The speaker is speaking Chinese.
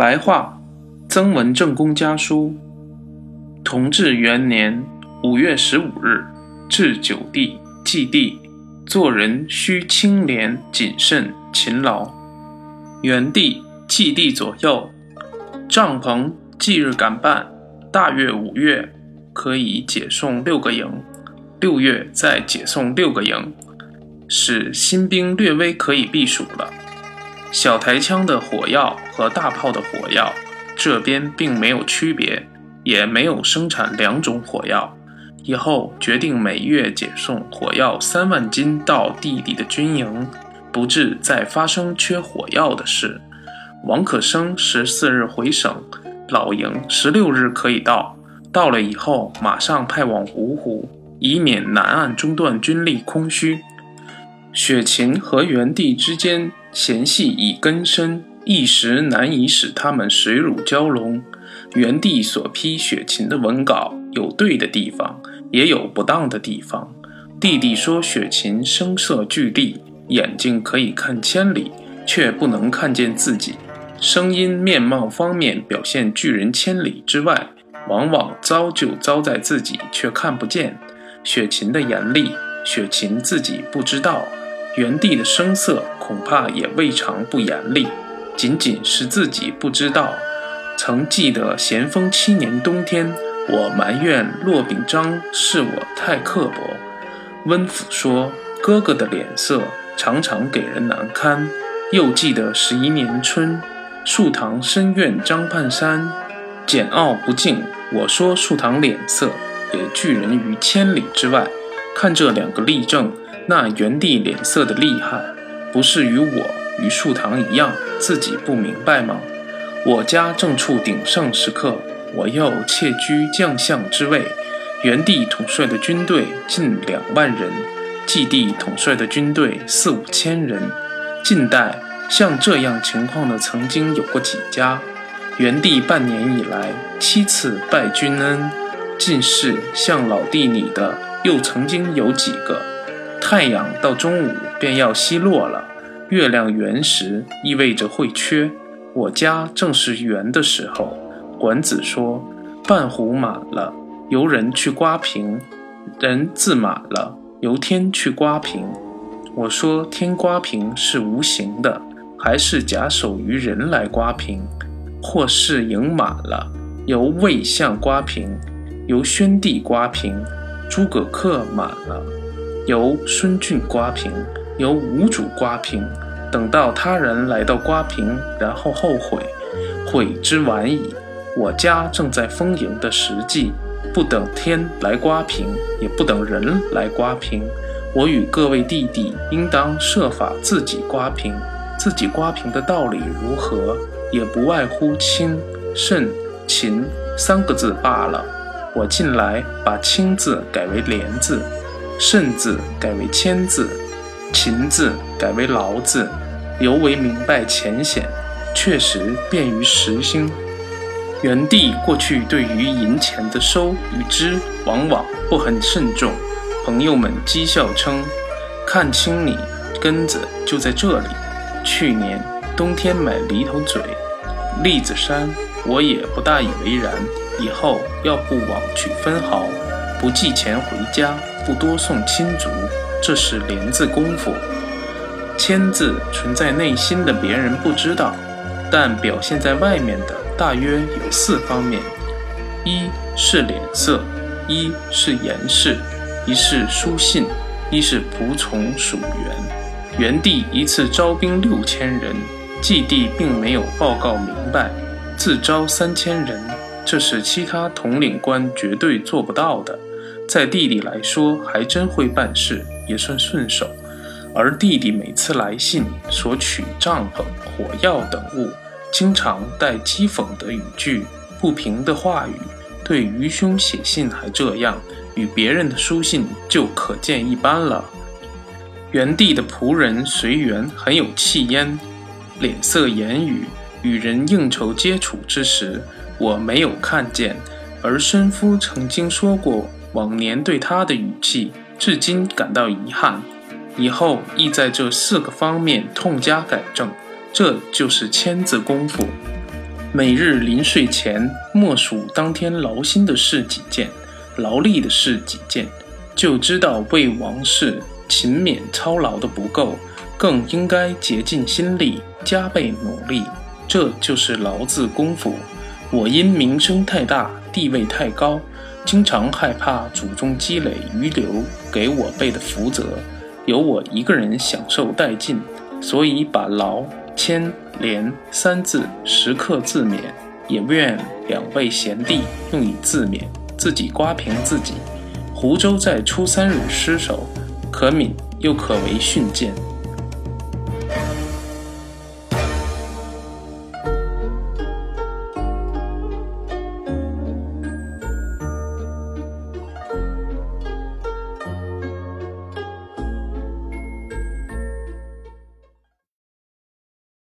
白话，曾文正公家书。同治元年五月十五日，至九地祭地，做人须清廉谨慎勤劳。元帝祭地左右，帐篷祭日赶办，大约五月可以解送六个营，六月再解送六个营，使新兵略微可以避暑了。小台枪的火药和大炮的火药，这边并没有区别，也没有生产两种火药。以后决定每月解送火药三万斤到弟弟的军营，不致再发生缺火药的事。王可生十四日回省，老营十六日可以到，到了以后马上派往芜湖，以免南岸中断军力空虚。雪芹和元帝之间。嫌隙已根深，一时难以使他们水乳交融。元帝所批雪芹的文稿有对的地方，也有不当的地方。弟弟说雪芹声色俱厉，眼睛可以看千里，却不能看见自己；声音、面貌方面表现拒人千里之外，往往糟就糟在自己，却看不见。雪芹的严厉，雪芹自己不知道。元帝的声色恐怕也未尝不严厉，仅仅是自己不知道。曾记得咸丰七年冬天，我埋怨骆秉章是我太刻薄。温府说哥哥的脸色常常给人难堪。又记得十一年春，树堂深怨张盼山简傲不敬，我说树堂脸色也拒人于千里之外。看这两个例证。那元帝脸色的厉害，不是与我与树堂一样，自己不明白吗？我家正处鼎盛时刻，我又窃居将相之位。元帝统帅的军队近两万人，季帝统帅的军队四五千人。近代像这样情况的，曾经有过几家？元帝半年以来七次拜君恩，进士像老弟你的，又曾经有几个？太阳到中午便要西落了，月亮圆时意味着会缺。我家正是圆的时候。管子说：“半壶满了，由人去刮平；人自满了，由天去刮平。”我说：“天刮平是无形的，还是假手于人来刮平？或是盈满了，由魏相刮平，由宣帝刮平，诸葛恪满了。”由孙俊刮平，由吴主刮平，等到他人来到刮平，然后后悔，悔之晚矣。我家正在丰盈的时季，不等天来刮平，也不等人来刮平。我与各位弟弟应当设法自己刮平。自己刮平的道理如何？也不外乎清、慎、勤三个字罢了。我近来把清字改为廉字。慎字改为谦字，勤字改为劳字，尤为明白浅显，确实便于实行。元帝过去对于银钱的收与支，往往不很慎重。朋友们讥笑称：“看清你根子就在这里。”去年冬天买犁头嘴、栗子山，我也不大以为然。以后要不枉取分毫，不寄钱回家。不多送亲族，这是连字功夫。签字存在内心的别人不知道，但表现在外面的大约有四方面：一是脸色，一是言事，一是书信，一是仆从属员。元帝一次招兵六千人，季帝并没有报告明白，自招三千人，这是其他统领官绝对做不到的。在弟弟来说，还真会办事，也算顺手。而弟弟每次来信索取帐篷、火药等物，经常带讥讽的语句、不平的话语。对愚兄写信还这样，与别人的书信就可见一斑了。元帝的仆人随缘很有气焉，脸色言语，与人应酬接触之时，我没有看见。而申夫曾经说过。往年对他的语气，至今感到遗憾。以后亦在这四个方面痛加改正，这就是签字功夫。每日临睡前默数当天劳心的事几件，劳力的事几件，就知道为王事勤勉操劳的不够，更应该竭尽心力，加倍努力。这就是劳字功夫。我因名声太大，地位太高，经常害怕祖宗积累余留给我辈的福泽，由我一个人享受殆尽，所以把劳、谦、廉三字时刻自勉，也不愿两位贤弟用以自勉，自己刮平自己。湖州在初三日失守，可悯又可为训谏。